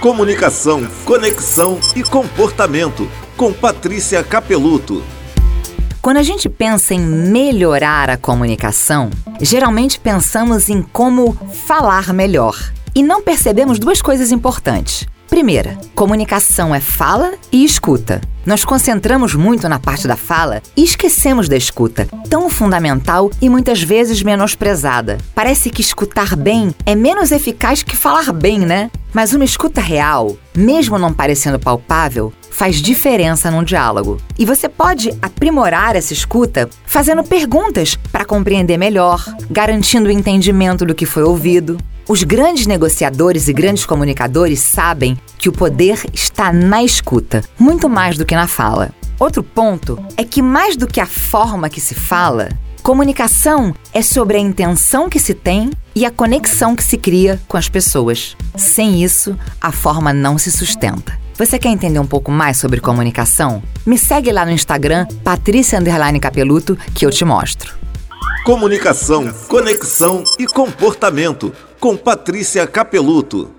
Comunicação, conexão e comportamento. Com Patrícia Capeluto. Quando a gente pensa em melhorar a comunicação, geralmente pensamos em como falar melhor. E não percebemos duas coisas importantes. Primeira, comunicação é fala e escuta. Nós concentramos muito na parte da fala e esquecemos da escuta, tão fundamental e muitas vezes menosprezada. Parece que escutar bem é menos eficaz que falar bem, né? Mas uma escuta real, mesmo não parecendo palpável, faz diferença num diálogo. E você pode aprimorar essa escuta fazendo perguntas para compreender melhor, garantindo o entendimento do que foi ouvido. Os grandes negociadores e grandes comunicadores sabem que o poder está na escuta, muito mais do que na fala. Outro ponto é que, mais do que a forma que se fala, comunicação é sobre a intenção que se tem e a conexão que se cria com as pessoas. Sem isso, a forma não se sustenta. Você quer entender um pouco mais sobre comunicação? Me segue lá no Instagram, Patrícia Capeluto, que eu te mostro. Comunicação, conexão e comportamento com Patrícia Capeluto.